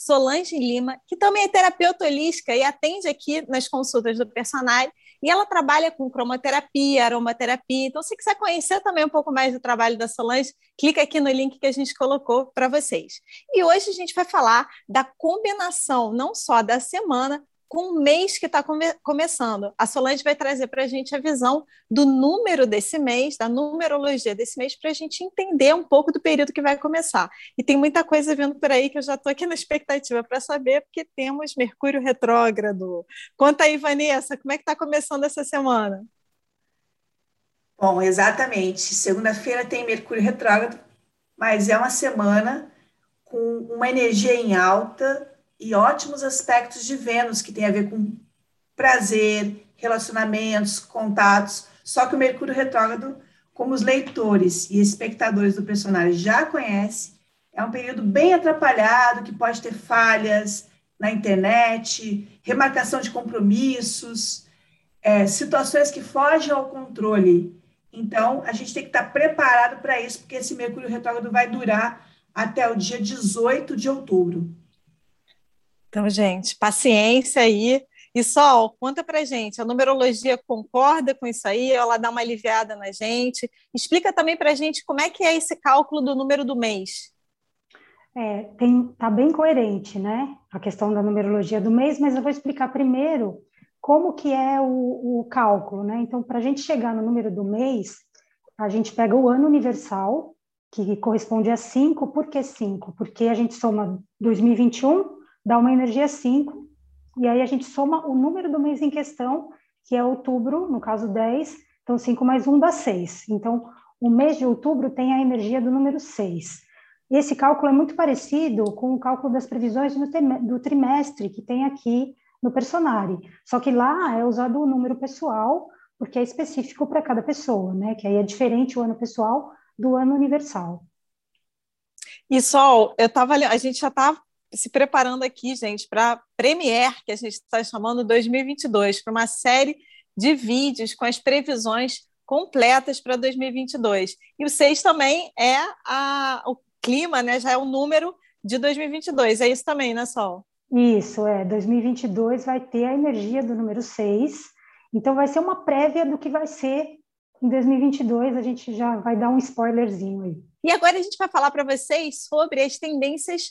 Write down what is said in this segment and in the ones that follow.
Solange Lima, que também é terapeuta holística e atende aqui nas consultas do Personare. E ela trabalha com cromoterapia, aromaterapia. Então, se quiser conhecer também um pouco mais do trabalho da Solange, clica aqui no link que a gente colocou para vocês. E hoje a gente vai falar da combinação não só da semana, com o mês que está come começando. A Solange vai trazer para a gente a visão do número desse mês, da numerologia desse mês, para a gente entender um pouco do período que vai começar. E tem muita coisa vindo por aí que eu já estou aqui na expectativa para saber, porque temos Mercúrio retrógrado. Conta aí, Vanessa, como é que está começando essa semana? Bom, exatamente. Segunda-feira tem Mercúrio retrógrado, mas é uma semana com uma energia em alta e ótimos aspectos de Vênus, que tem a ver com prazer, relacionamentos, contatos. Só que o Mercúrio retrógrado, como os leitores e espectadores do personagem já conhecem, é um período bem atrapalhado, que pode ter falhas na internet, remarcação de compromissos, é, situações que fogem ao controle. Então, a gente tem que estar preparado para isso, porque esse Mercúrio retrógrado vai durar até o dia 18 de outubro. Então, gente, paciência aí. E Sol, conta pra gente, a numerologia concorda com isso aí? Ela dá uma aliviada na gente? Explica também pra gente como é que é esse cálculo do número do mês. É, tem, tá bem coerente, né? A questão da numerologia do mês, mas eu vou explicar primeiro como que é o, o cálculo, né? Então, para gente chegar no número do mês, a gente pega o ano universal, que corresponde a 5, por que 5? Porque a gente soma 2021 dá uma energia 5, e aí a gente soma o número do mês em questão, que é outubro, no caso 10, então 5 mais 1 dá 6. Então, o mês de outubro tem a energia do número 6. Esse cálculo é muito parecido com o cálculo das previsões do trimestre que tem aqui no Personari, só que lá é usado o número pessoal, porque é específico para cada pessoa, né? Que aí é diferente o ano pessoal do ano universal. E Sol, eu tava, a gente já está se preparando aqui, gente, para a Premiere, que a gente está chamando 2022, para uma série de vídeos com as previsões completas para 2022. E o 6 também é a, o clima, né? Já é o número de 2022. É isso também, né, Sol? Isso, é. 2022 vai ter a energia do número 6. Então, vai ser uma prévia do que vai ser em 2022. A gente já vai dar um spoilerzinho aí. E agora a gente vai falar para vocês sobre as tendências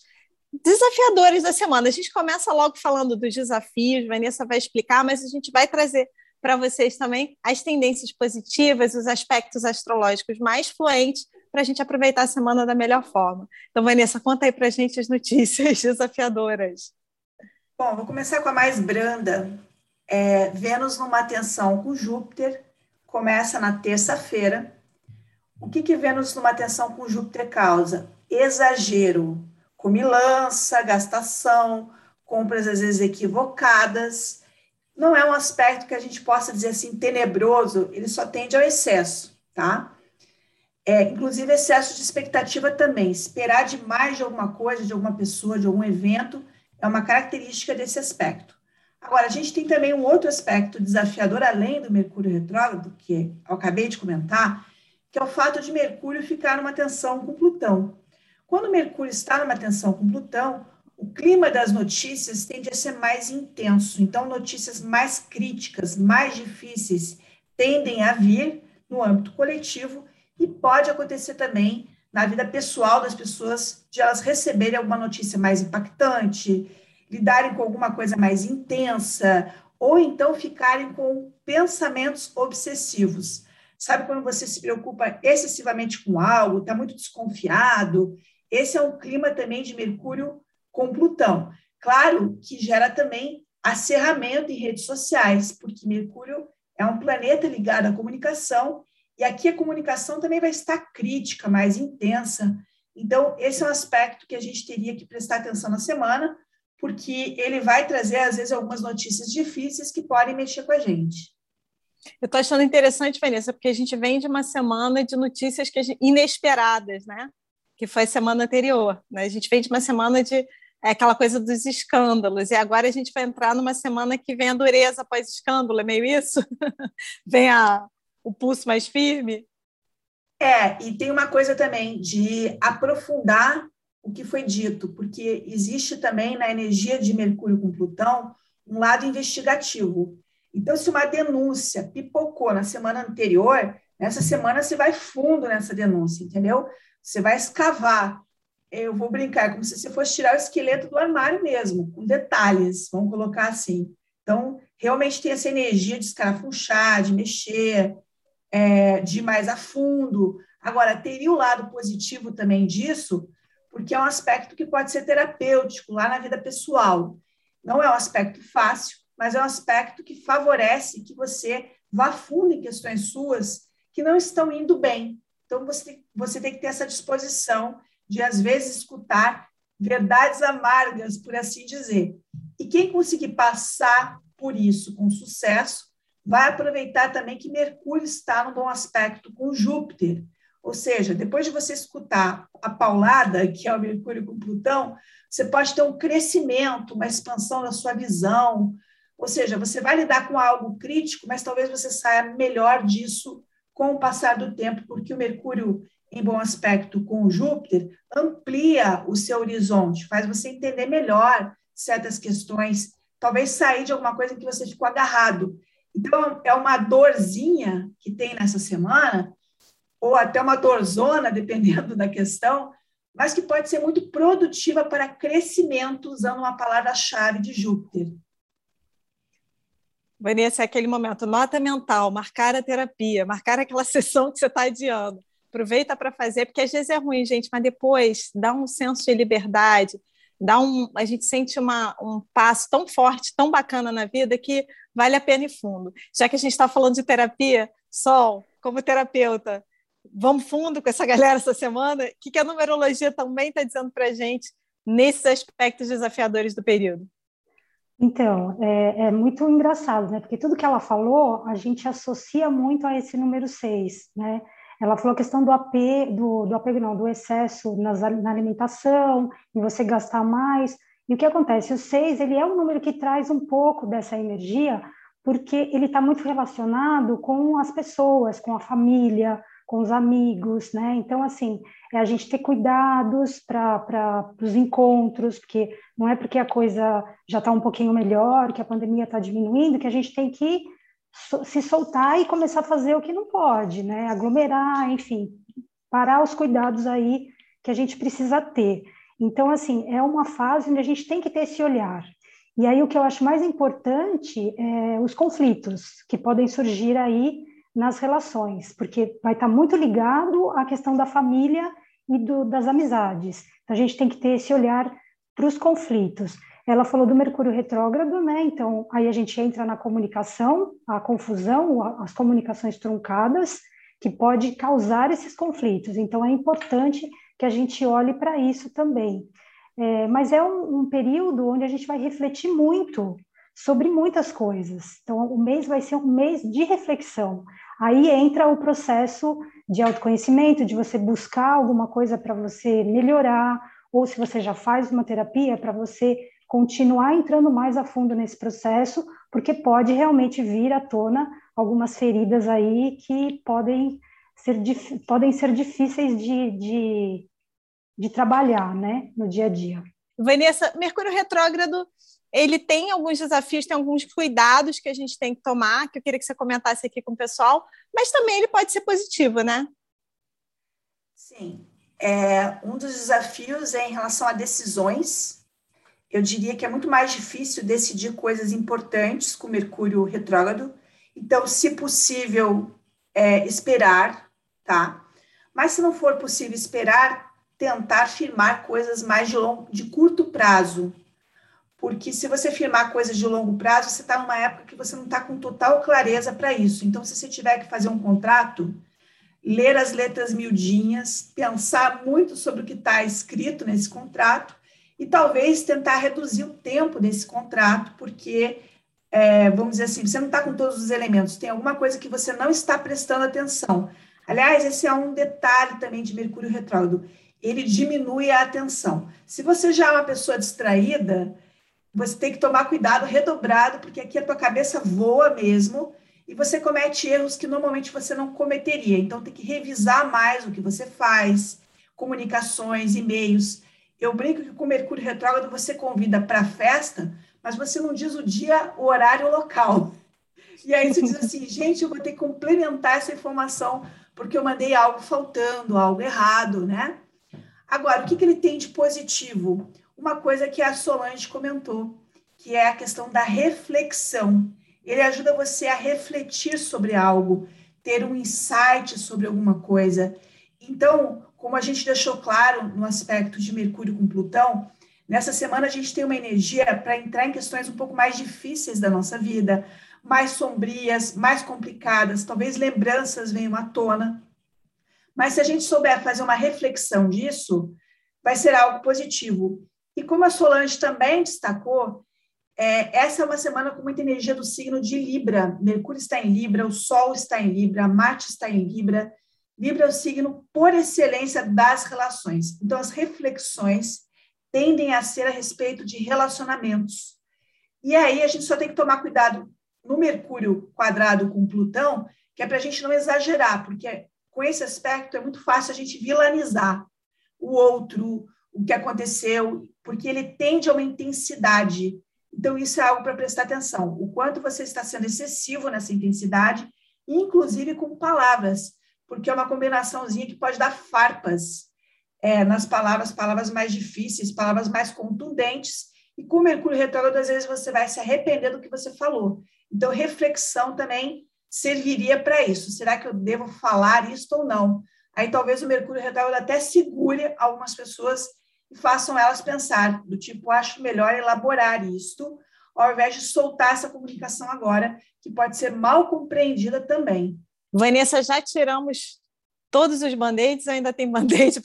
desafiadores da semana. A gente começa logo falando dos desafios, Vanessa vai explicar, mas a gente vai trazer para vocês também as tendências positivas, os aspectos astrológicos mais fluentes para a gente aproveitar a semana da melhor forma. Então, Vanessa, conta aí para a gente as notícias desafiadoras. Bom, vou começar com a mais branda. É, Vênus numa tensão com Júpiter, começa na terça-feira. O que, que Vênus numa tensão com Júpiter causa? Exagero, comilança, gastação, compras às vezes equivocadas. Não é um aspecto que a gente possa dizer assim tenebroso, ele só tende ao excesso, tá? É, inclusive excesso de expectativa também. Esperar demais de alguma coisa, de alguma pessoa, de algum evento, é uma característica desse aspecto. Agora, a gente tem também um outro aspecto desafiador, além do Mercúrio retrógrado, que eu acabei de comentar, que é o fato de Mercúrio ficar numa tensão com Plutão. Quando Mercúrio está numa tensão com Plutão, o clima das notícias tende a ser mais intenso. Então, notícias mais críticas, mais difíceis, tendem a vir no âmbito coletivo e pode acontecer também na vida pessoal das pessoas, de elas receberem alguma notícia mais impactante, lidarem com alguma coisa mais intensa, ou então ficarem com pensamentos obsessivos. Sabe quando você se preocupa excessivamente com algo, está muito desconfiado esse é um clima também de Mercúrio com Plutão. Claro que gera também acerramento em redes sociais, porque Mercúrio é um planeta ligado à comunicação, e aqui a comunicação também vai estar crítica, mais intensa. Então, esse é um aspecto que a gente teria que prestar atenção na semana, porque ele vai trazer, às vezes, algumas notícias difíceis que podem mexer com a gente. Eu estou achando interessante, Vanessa, porque a gente vem de uma semana de notícias gente, inesperadas, né? Que foi semana anterior. Né? A gente vem de uma semana de é, aquela coisa dos escândalos, e agora a gente vai entrar numa semana que vem a dureza após escândalo, é meio isso? vem a, o pulso mais firme? É, e tem uma coisa também de aprofundar o que foi dito, porque existe também na energia de Mercúrio com Plutão um lado investigativo. Então, se uma denúncia pipocou na semana anterior, nessa semana você vai fundo nessa denúncia, entendeu? Você vai escavar. Eu vou brincar, como se você fosse tirar o esqueleto do armário mesmo, com detalhes, vamos colocar assim. Então, realmente tem essa energia de escarafunchar, de mexer, é, de ir mais a fundo. Agora, teria o lado positivo também disso, porque é um aspecto que pode ser terapêutico lá na vida pessoal. Não é um aspecto fácil, mas é um aspecto que favorece que você vá fundo em questões suas que não estão indo bem. Então, você, você tem que ter essa disposição de, às vezes, escutar verdades amargas, por assim dizer. E quem conseguir passar por isso com sucesso, vai aproveitar também que Mercúrio está no bom aspecto com Júpiter. Ou seja, depois de você escutar a paulada, que é o Mercúrio com Plutão, você pode ter um crescimento, uma expansão da sua visão, ou seja, você vai lidar com algo crítico, mas talvez você saia melhor disso com o passar do tempo, porque o Mercúrio, em bom aspecto com o Júpiter, amplia o seu horizonte, faz você entender melhor certas questões, talvez sair de alguma coisa que você ficou agarrado. Então, é uma dorzinha que tem nessa semana, ou até uma dorzona, dependendo da questão, mas que pode ser muito produtiva para crescimento, usando uma palavra-chave de Júpiter. Vanessa, é aquele momento, nota mental, marcar a terapia, marcar aquela sessão que você está adiando. Aproveita para fazer, porque às vezes é ruim, gente, mas depois dá um senso de liberdade, dá um, a gente sente uma, um passo tão forte, tão bacana na vida que vale a pena ir fundo. Já que a gente está falando de terapia, Sol, como terapeuta, vamos fundo com essa galera essa semana? O que, que a numerologia também está dizendo para a gente nesses aspectos desafiadores do período? Então, é, é, muito engraçado, né? Porque tudo que ela falou, a gente associa muito a esse número 6, né? Ela falou a questão do apego, do, do apego não, do excesso nas, na alimentação, em você gastar mais. E o que acontece? O 6, ele é um número que traz um pouco dessa energia, porque ele está muito relacionado com as pessoas, com a família, com os amigos, né? Então, assim, é a gente ter cuidados para os encontros, porque não é porque a coisa já está um pouquinho melhor, que a pandemia está diminuindo, que a gente tem que se soltar e começar a fazer o que não pode, né? Aglomerar, enfim, parar os cuidados aí que a gente precisa ter. Então, assim, é uma fase onde a gente tem que ter esse olhar. E aí o que eu acho mais importante é os conflitos que podem surgir aí nas relações, porque vai estar muito ligado à questão da família e do, das amizades. Então, a gente tem que ter esse olhar para os conflitos. Ela falou do Mercúrio retrógrado, né? Então, aí a gente entra na comunicação, a confusão, as comunicações truncadas, que pode causar esses conflitos. Então, é importante que a gente olhe para isso também. É, mas é um, um período onde a gente vai refletir muito sobre muitas coisas. Então, o mês vai ser um mês de reflexão. Aí entra o processo de autoconhecimento, de você buscar alguma coisa para você melhorar, ou se você já faz uma terapia, para você continuar entrando mais a fundo nesse processo, porque pode realmente vir à tona algumas feridas aí que podem ser, podem ser difíceis de, de, de trabalhar né, no dia a dia. Vanessa, Mercúrio retrógrado ele tem alguns desafios, tem alguns cuidados que a gente tem que tomar, que eu queria que você comentasse aqui com o pessoal, mas também ele pode ser positivo, né? Sim. É, um dos desafios é em relação a decisões. Eu diria que é muito mais difícil decidir coisas importantes com Mercúrio retrógrado. Então, se possível, é, esperar, tá? Mas se não for possível esperar, tentar firmar coisas mais de, longo, de curto prazo, porque se você firmar coisas de longo prazo, você está numa época que você não está com total clareza para isso. Então, se você tiver que fazer um contrato, ler as letras miudinhas, pensar muito sobre o que está escrito nesse contrato e talvez tentar reduzir o tempo desse contrato, porque, é, vamos dizer assim, você não está com todos os elementos, tem alguma coisa que você não está prestando atenção. Aliás, esse é um detalhe também de Mercúrio retrógrado, ele diminui a atenção. Se você já é uma pessoa distraída, você tem que tomar cuidado redobrado, porque aqui a tua cabeça voa mesmo, e você comete erros que normalmente você não cometeria. Então, tem que revisar mais o que você faz, comunicações, e-mails. Eu brinco que com Mercúrio retrógrado você convida para a festa, mas você não diz o dia, o horário, o local. E aí você diz assim, gente, eu vou ter que complementar essa informação porque eu mandei algo faltando, algo errado, né? Agora, o que, que ele tem de positivo? Uma coisa que a Solange comentou, que é a questão da reflexão. Ele ajuda você a refletir sobre algo, ter um insight sobre alguma coisa. Então, como a gente deixou claro no aspecto de Mercúrio com Plutão, nessa semana a gente tem uma energia para entrar em questões um pouco mais difíceis da nossa vida, mais sombrias, mais complicadas, talvez lembranças venham à tona. Mas se a gente souber fazer uma reflexão disso, vai ser algo positivo. E como a Solange também destacou, é, essa é uma semana com muita energia do signo de Libra. Mercúrio está em Libra, o Sol está em Libra, Marte está em Libra. Libra é o signo por excelência das relações. Então, as reflexões tendem a ser a respeito de relacionamentos. E aí a gente só tem que tomar cuidado no Mercúrio quadrado com Plutão, que é para a gente não exagerar, porque com esse aspecto é muito fácil a gente vilanizar o outro, o que aconteceu, porque ele tende a uma intensidade. Então, isso é algo para prestar atenção. O quanto você está sendo excessivo nessa intensidade, inclusive com palavras, porque é uma combinaçãozinha que pode dar farpas é, nas palavras, palavras mais difíceis, palavras mais contundentes. E com o Mercúrio retrógrado, às vezes você vai se arrepender do que você falou. Então, reflexão também serviria para isso. Será que eu devo falar isso ou não? Aí talvez o Mercúrio retrógrado até segure algumas pessoas e façam elas pensar, do tipo, acho melhor elaborar isto, ao invés de soltar essa comunicação agora, que pode ser mal compreendida também. Vanessa, já tiramos todos os band-aids ainda tem band-aid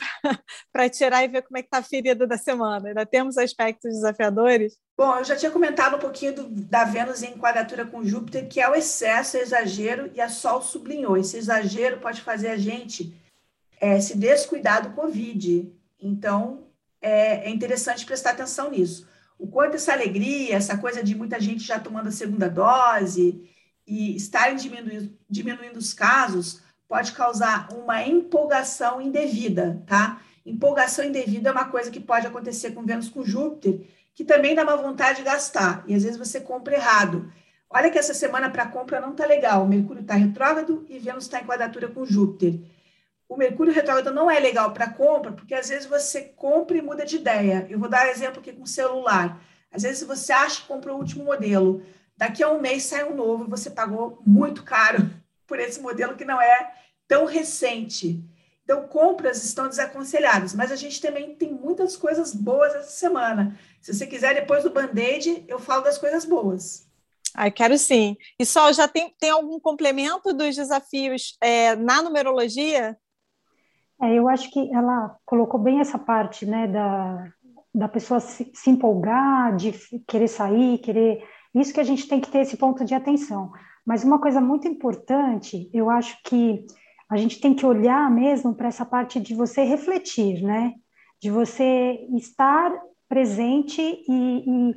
para tirar e ver como é que está a ferida da semana? Ainda temos aspectos desafiadores? Bom, eu já tinha comentado um pouquinho do, da Vênus em quadratura com Júpiter, que é o excesso, o exagero, e a Sol sublinhou. Esse exagero pode fazer a gente é, se descuidar do Covid. Então, é, é interessante prestar atenção nisso. O quanto essa alegria, essa coisa de muita gente já tomando a segunda dose e estarem diminuindo, diminuindo os casos, pode causar uma empolgação indevida, tá? Empolgação indevida é uma coisa que pode acontecer com Vênus com Júpiter, que também dá uma vontade de gastar, e às vezes você compra errado. Olha que essa semana para compra não tá legal. Mercúrio está retrógrado e Vênus está em quadratura com Júpiter. O Mercúrio retrógrado não é legal para compra, porque às vezes você compra e muda de ideia. Eu vou dar exemplo aqui com celular. Às vezes você acha que comprou o último modelo, daqui a um mês sai um novo e você pagou muito caro por esse modelo que não é tão recente. Então, compras estão desaconselhadas, mas a gente também tem muitas coisas boas essa semana. Se você quiser, depois do band-aid, eu falo das coisas boas. Ai, quero sim. E só já tem, tem algum complemento dos desafios é, na numerologia? É, eu acho que ela colocou bem essa parte, né, da, da pessoa se, se empolgar, de querer sair, querer. Isso que a gente tem que ter esse ponto de atenção. Mas uma coisa muito importante, eu acho que a gente tem que olhar mesmo para essa parte de você refletir, né? De você estar presente e, e,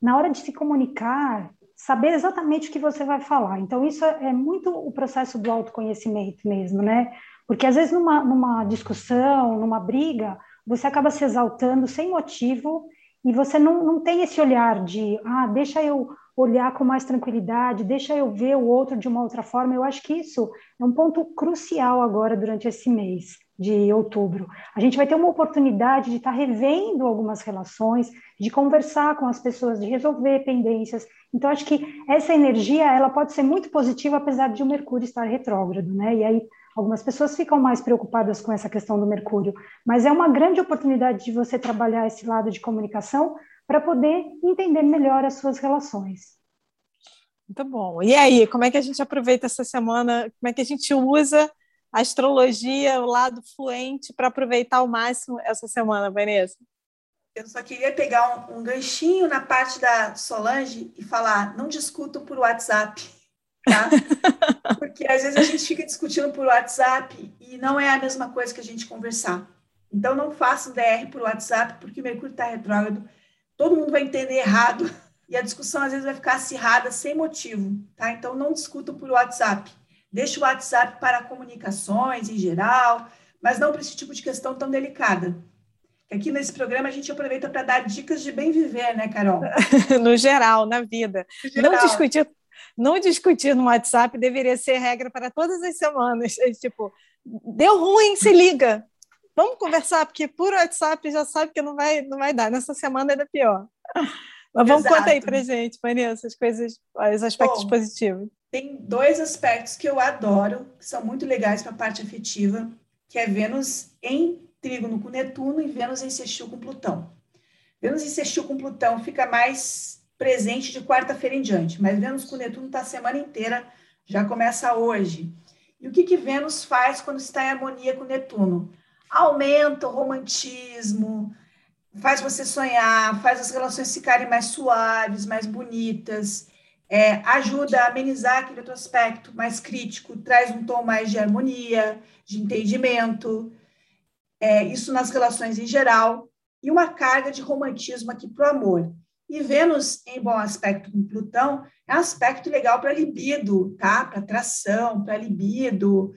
na hora de se comunicar, saber exatamente o que você vai falar. Então, isso é muito o processo do autoconhecimento mesmo, né? Porque às vezes numa, numa discussão, numa briga, você acaba se exaltando sem motivo e você não, não tem esse olhar de, ah, deixa eu olhar com mais tranquilidade, deixa eu ver o outro de uma outra forma. Eu acho que isso é um ponto crucial agora durante esse mês de outubro. A gente vai ter uma oportunidade de estar revendo algumas relações, de conversar com as pessoas, de resolver pendências. Então acho que essa energia ela pode ser muito positiva apesar de o Mercúrio estar retrógrado, né? E aí algumas pessoas ficam mais preocupadas com essa questão do Mercúrio, mas é uma grande oportunidade de você trabalhar esse lado de comunicação para poder entender melhor as suas relações. Muito bom. E aí, como é que a gente aproveita essa semana? Como é que a gente usa a astrologia, o lado fluente, para aproveitar ao máximo essa semana, Vanessa? Eu só queria pegar um, um ganchinho na parte da Solange e falar: não discuto por WhatsApp, tá? Porque às vezes a gente fica discutindo por WhatsApp e não é a mesma coisa que a gente conversar. Então não façam DR por WhatsApp, porque o Mercúrio está retrógrado, todo mundo vai entender errado e a discussão às vezes vai ficar acirrada sem motivo, tá? Então não discutam por WhatsApp. Deixe o WhatsApp para comunicações em geral, mas não para esse tipo de questão tão delicada. Aqui nesse programa a gente aproveita para dar dicas de bem viver, né, Carol? no geral, na vida. Geral. Não discutir, não discutir no WhatsApp deveria ser regra para todas as semanas. É, tipo, deu ruim, se liga. Vamos conversar, porque por WhatsApp já sabe que não vai, não vai dar. Nessa semana ainda pior. Mas vamos Exato. contar aí para gente, Vanessa, as coisas, os aspectos Bom, positivos. Tem dois aspectos que eu adoro, que são muito legais para a parte afetiva, que é Vênus em trígono com Netuno e Vênus em sextil com Plutão. Vênus em sextil com Plutão fica mais presente de quarta-feira em diante, mas Vênus com Netuno está a semana inteira, já começa hoje. E o que, que Vênus faz quando está em harmonia com Netuno? Aumenta o romantismo, faz você sonhar, faz as relações ficarem mais suaves, mais bonitas, é, ajuda a amenizar aquele outro aspecto mais crítico, traz um tom mais de harmonia, de entendimento, é, isso nas relações em geral, e uma carga de romantismo aqui para o amor. E Vênus, em bom aspecto com Plutão, é um aspecto legal para libido, tá? Para atração, para libido,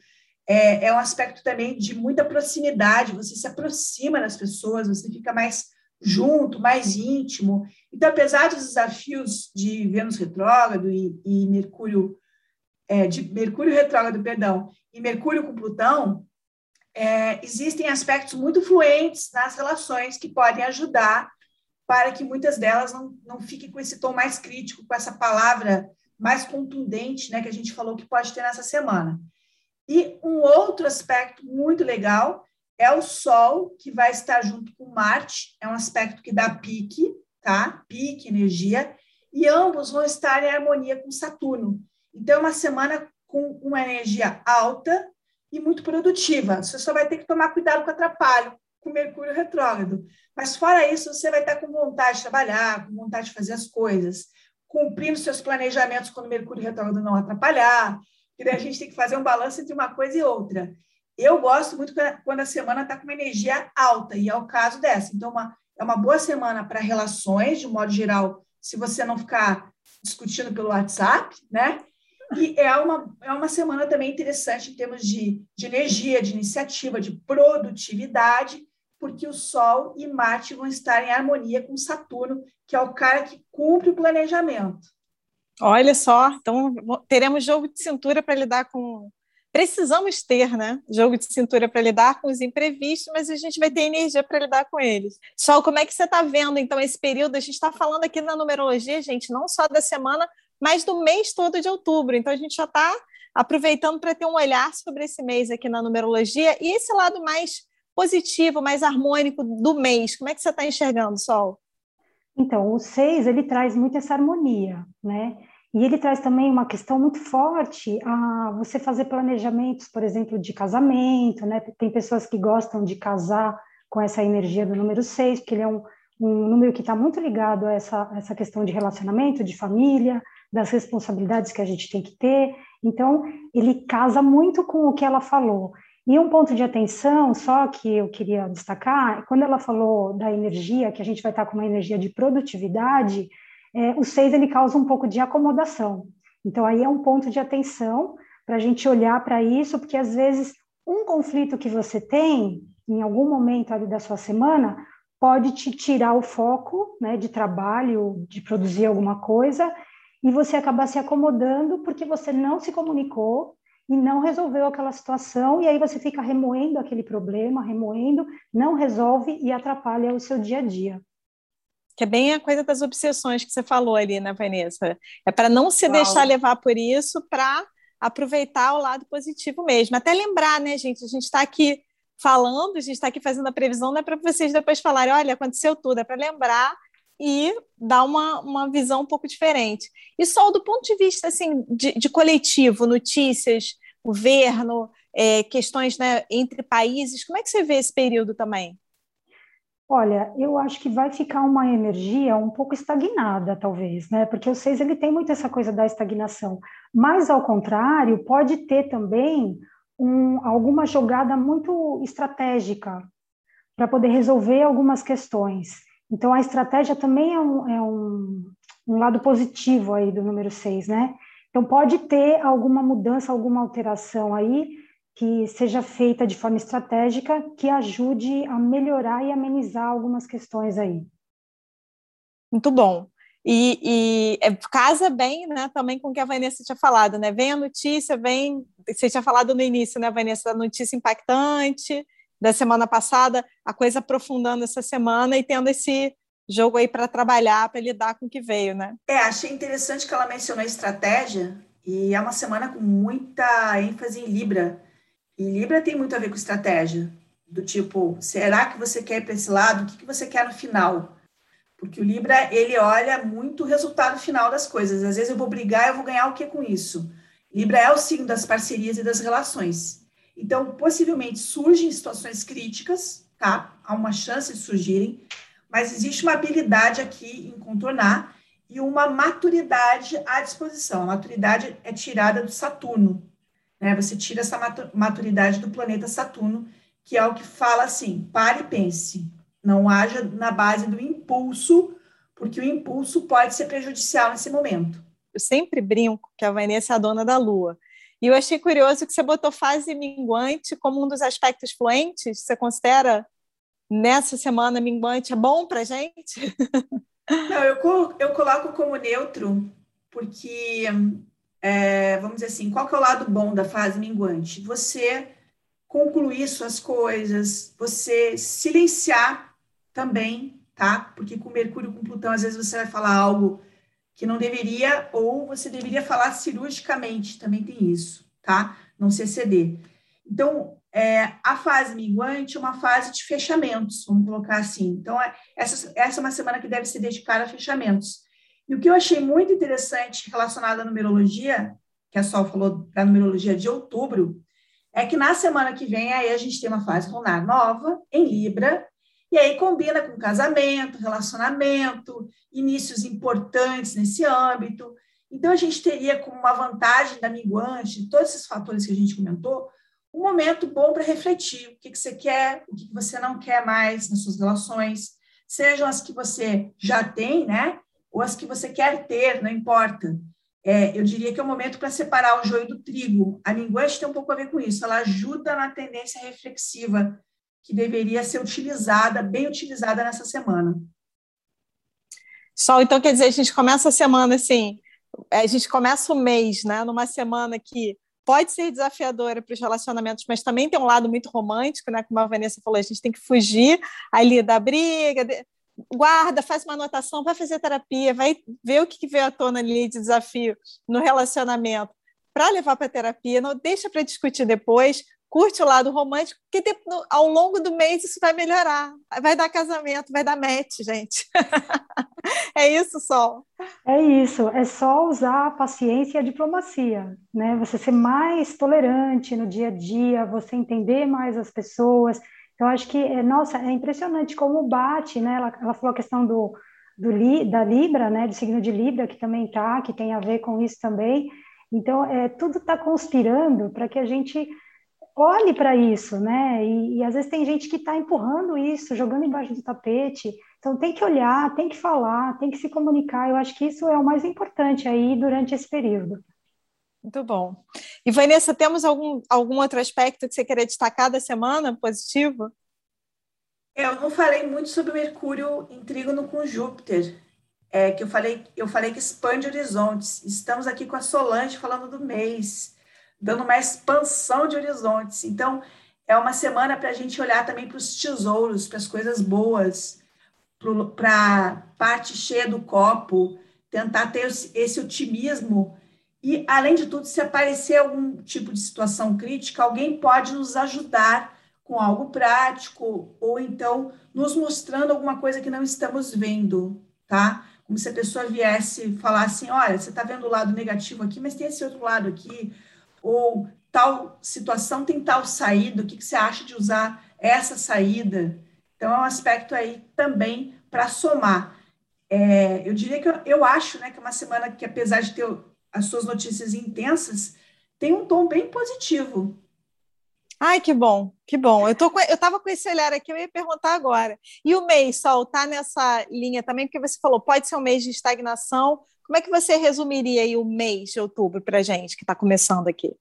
é, é um aspecto também de muita proximidade, você se aproxima das pessoas, você fica mais junto, mais íntimo. Então, apesar dos desafios de Vênus retrógrado e, e Mercúrio, é, de Mercúrio retrógrado, perdão, e Mercúrio com Plutão, é, existem aspectos muito fluentes nas relações que podem ajudar para que muitas delas não, não fiquem com esse tom mais crítico, com essa palavra mais contundente, né, que a gente falou que pode ter nessa semana. E um outro aspecto muito legal é o Sol, que vai estar junto com Marte, é um aspecto que dá pique, tá? Pique, energia, e ambos vão estar em harmonia com Saturno. Então, é uma semana com uma energia alta e muito produtiva. Você só vai ter que tomar cuidado com o atrapalho, com Mercúrio retrógrado. Mas, fora isso, você vai estar com vontade de trabalhar, com vontade de fazer as coisas, cumprindo seus planejamentos quando Mercúrio retrógrado não atrapalhar, que daí a gente tem que fazer um balanço entre uma coisa e outra. Eu gosto muito quando a semana está com uma energia alta, e é o caso dessa. Então, uma, é uma boa semana para relações, de um modo geral, se você não ficar discutindo pelo WhatsApp, né? E é uma, é uma semana também interessante em termos de, de energia, de iniciativa, de produtividade, porque o Sol e Marte vão estar em harmonia com Saturno, que é o cara que cumpre o planejamento. Olha só, então teremos jogo de cintura para lidar com. Precisamos ter, né? Jogo de cintura para lidar com os imprevistos, mas a gente vai ter energia para lidar com eles. Sol, como é que você está vendo, então, esse período? A gente está falando aqui na numerologia, gente, não só da semana, mas do mês todo de outubro. Então, a gente já está aproveitando para ter um olhar sobre esse mês aqui na numerologia e esse lado mais positivo, mais harmônico do mês. Como é que você está enxergando, Sol? Então, o seis, ele traz muito essa harmonia, né? E ele traz também uma questão muito forte a você fazer planejamentos, por exemplo, de casamento, né? Tem pessoas que gostam de casar com essa energia do número seis, porque ele é um, um número que está muito ligado a essa, essa questão de relacionamento, de família, das responsabilidades que a gente tem que ter. Então, ele casa muito com o que ela falou. E um ponto de atenção, só que eu queria destacar, quando ela falou da energia, que a gente vai estar com uma energia de produtividade, é, o seis ele causa um pouco de acomodação. Então aí é um ponto de atenção para a gente olhar para isso, porque às vezes um conflito que você tem em algum momento ali da sua semana pode te tirar o foco, né, de trabalho, de produzir alguma coisa, e você acabar se acomodando porque você não se comunicou e não resolveu aquela situação, e aí você fica remoendo aquele problema, remoendo, não resolve e atrapalha o seu dia a dia. Que é bem a coisa das obsessões que você falou ali, né, Vanessa? É para não se Uau. deixar levar por isso, para aproveitar o lado positivo mesmo. Até lembrar, né, gente? A gente está aqui falando, a gente está aqui fazendo a previsão, não é para vocês depois falarem, olha, aconteceu tudo, é para lembrar e dar uma, uma visão um pouco diferente. E só do ponto de vista assim, de, de coletivo, notícias, governo, é, questões né, entre países, como é que você vê esse período também? Olha, eu acho que vai ficar uma energia um pouco estagnada, talvez, né? Porque o 6 ele tem muito essa coisa da estagnação. Mas, ao contrário, pode ter também um, alguma jogada muito estratégica para poder resolver algumas questões. Então, a estratégia também é um, é um, um lado positivo aí do número 6, né? Então, pode ter alguma mudança, alguma alteração aí que seja feita de forma estratégica que ajude a melhorar e amenizar algumas questões aí. Muito bom. E, e é, casa bem né, também com o que a Vanessa tinha falado, né? Vem a notícia, vem. Você tinha falado no início, né, Vanessa, da notícia impactante da semana passada, a coisa aprofundando essa semana e tendo esse jogo aí para trabalhar, para lidar com o que veio, né? É, achei interessante que ela mencionou estratégia, e é uma semana com muita ênfase em Libra. E Libra tem muito a ver com estratégia, do tipo, será que você quer ir para esse lado? O que, que você quer no final? Porque o Libra, ele olha muito o resultado final das coisas. Às vezes eu vou brigar, eu vou ganhar o que com isso? Libra é o signo das parcerias e das relações. Então, possivelmente surgem situações críticas, tá? Há uma chance de surgirem, mas existe uma habilidade aqui em contornar e uma maturidade à disposição. A maturidade é tirada do Saturno, né? Você tira essa maturidade do planeta Saturno, que é o que fala assim: pare e pense, não haja na base do impulso, porque o impulso pode ser prejudicial nesse momento. Eu sempre brinco que a Vanessa é a dona da lua. E eu achei curioso que você botou fase minguante como um dos aspectos fluentes. Você considera nessa semana minguante é bom para gente? Não, eu, eu coloco como neutro, porque é, vamos dizer assim, qual que é o lado bom da fase minguante? Você concluir suas coisas, você silenciar também, tá? Porque com Mercúrio com Plutão, às vezes você vai falar algo que não deveria, ou você deveria falar cirurgicamente, também tem isso, tá? Não se exceder. Então, é, a fase minguante é uma fase de fechamentos, vamos colocar assim. Então, é, essa, essa é uma semana que deve ser dedicada a fechamentos. E o que eu achei muito interessante relacionado à numerologia, que a Sol falou da numerologia de outubro, é que na semana que vem aí a gente tem uma fase lunar nova em Libra, e aí combina com casamento, relacionamento, inícios importantes nesse âmbito. Então a gente teria como uma vantagem da minguante, todos esses fatores que a gente comentou, um momento bom para refletir o que, que você quer, o que, que você não quer mais nas suas relações, sejam as que você já tem, né? ou as que você quer ter, não importa. É, eu diria que é o momento para separar o joio do trigo. A linguagem tem um pouco a ver com isso, ela ajuda na tendência reflexiva que deveria ser utilizada, bem utilizada nessa semana. Sol, então quer dizer, a gente começa a semana assim, a gente começa o mês, né, numa semana que pode ser desafiadora para os relacionamentos, mas também tem um lado muito romântico, né? Como a Vanessa falou, a gente tem que fugir ali da briga, guarda, faz uma anotação, vai fazer terapia, vai ver o que veio à tona ali de desafio no relacionamento para levar para terapia, não deixa para discutir depois, curte o lado romântico, porque ao longo do mês isso vai melhorar, vai dar casamento, vai dar match, gente. é isso, Sol. É isso, é só usar a paciência e a diplomacia, né? Você ser mais tolerante no dia a dia, você entender mais as pessoas, eu acho que, é, nossa, é impressionante como bate, né? Ela, ela falou a questão do, do li, da Libra, né? Do signo de Libra, que também tá, que tem a ver com isso também. Então, é, tudo está conspirando para que a gente olhe para isso, né? E, e, às vezes tem gente que está empurrando isso, jogando embaixo do tapete. Então tem que olhar, tem que falar, tem que se comunicar. Eu acho que isso é o mais importante aí durante esse período. Muito bom. E Vanessa, temos algum, algum outro aspecto que você queria destacar da semana positivo? Eu não falei muito sobre Mercúrio em trígono com Júpiter, é, que eu falei, eu falei que expande horizontes. Estamos aqui com a Solange falando do mês, dando uma expansão de horizontes. Então, é uma semana para a gente olhar também para os tesouros, para as coisas boas, para a parte cheia do copo, tentar ter esse otimismo e, além de tudo, se aparecer algum tipo de situação crítica, alguém pode nos ajudar com algo prático, ou então nos mostrando alguma coisa que não estamos vendo, tá? Como se a pessoa viesse falar assim: olha, você está vendo o lado negativo aqui, mas tem esse outro lado aqui, ou tal situação tem tal saída, o que, que você acha de usar essa saída? Então, é um aspecto aí também para somar. É, eu diria que eu, eu acho né, que é uma semana que, apesar de ter as suas notícias intensas, tem um tom bem positivo. Ai, que bom, que bom. Eu, tô com, eu com esse olhar aqui, eu ia perguntar agora. E o mês, Sol, tá nessa linha também, porque você falou, pode ser um mês de estagnação. Como é que você resumiria aí o mês de outubro para gente, que está começando aqui?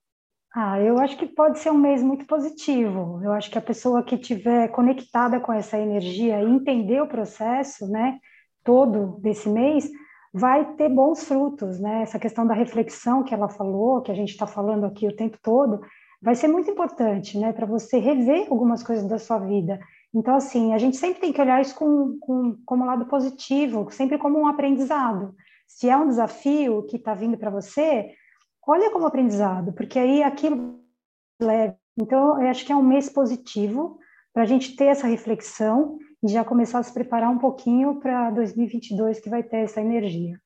Ah, eu acho que pode ser um mês muito positivo. Eu acho que a pessoa que estiver conectada com essa energia e entender o processo, né, todo desse mês, vai ter bons frutos, né? Essa questão da reflexão que ela falou, que a gente está falando aqui o tempo todo, vai ser muito importante, né, para você rever algumas coisas da sua vida. Então, assim, a gente sempre tem que olhar isso com, com, como lado positivo, sempre como um aprendizado. Se é um desafio que está vindo para você, olha como aprendizado, porque aí aquilo leve. Então, eu acho que é um mês positivo para a gente ter essa reflexão e já começar a se preparar um pouquinho para 2022, que vai ter essa energia.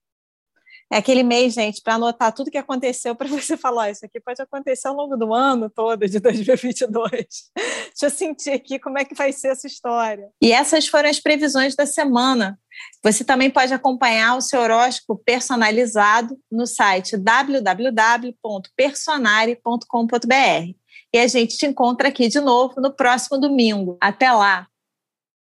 É aquele mês, gente, para anotar tudo que aconteceu, para você falar, isso aqui pode acontecer ao longo do ano todo de 2022. Deixa eu sentir aqui como é que vai ser essa história. E essas foram as previsões da semana. Você também pode acompanhar o seu horóscopo personalizado no site www.personare.com.br. E a gente te encontra aqui de novo no próximo domingo. Até lá!